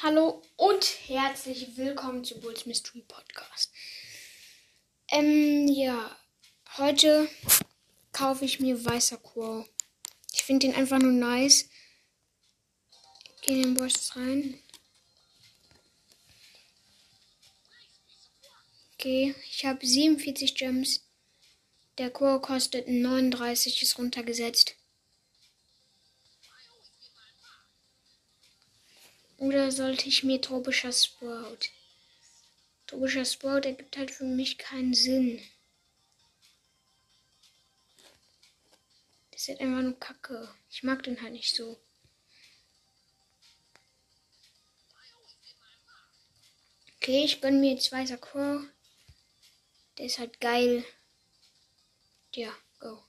Hallo und herzlich willkommen zu Bulls Mystery Podcast. Ähm, ja, heute kaufe ich mir weißer Quo. Ich finde den einfach nur nice. Geh in den Boss rein. Okay, ich habe 47 Gems. Der Quo kostet 39, ist runtergesetzt. Oder sollte ich mir tropischer Sprout? Tropischer Sprout ergibt halt für mich keinen Sinn. Das ist halt einfach nur Kacke. Ich mag den halt nicht so. Okay, ich gönne mir jetzt weißer Crow. Der ist halt geil. Ja, go.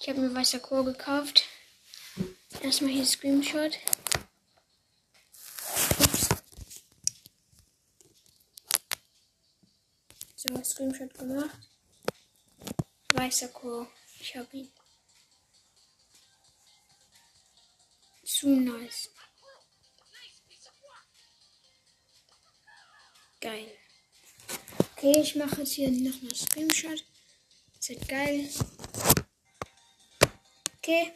Ich habe mir weißer Crow gekauft. Erstmal hier Screenshot. So, Screenshot gemacht. Weißer Chor. Ich hab ihn. Zu nice. Geil. Okay, ich mache jetzt hier nochmal Screenshot. Das wird geil. Okay.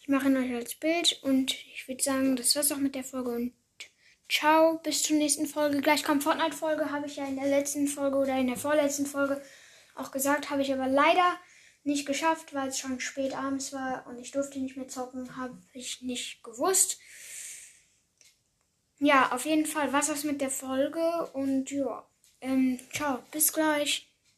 Ich mache ihn euch als Bild und ich würde sagen, das war's auch mit der Folge und Ciao, bis zur nächsten Folge. Gleich kommt Fortnite-Folge, habe ich ja in der letzten Folge oder in der vorletzten Folge auch gesagt, habe ich aber leider nicht geschafft, weil es schon spät abends war und ich durfte nicht mehr zocken, habe ich nicht gewusst. Ja, auf jeden Fall was das mit der Folge und ja, ähm, ciao, bis gleich.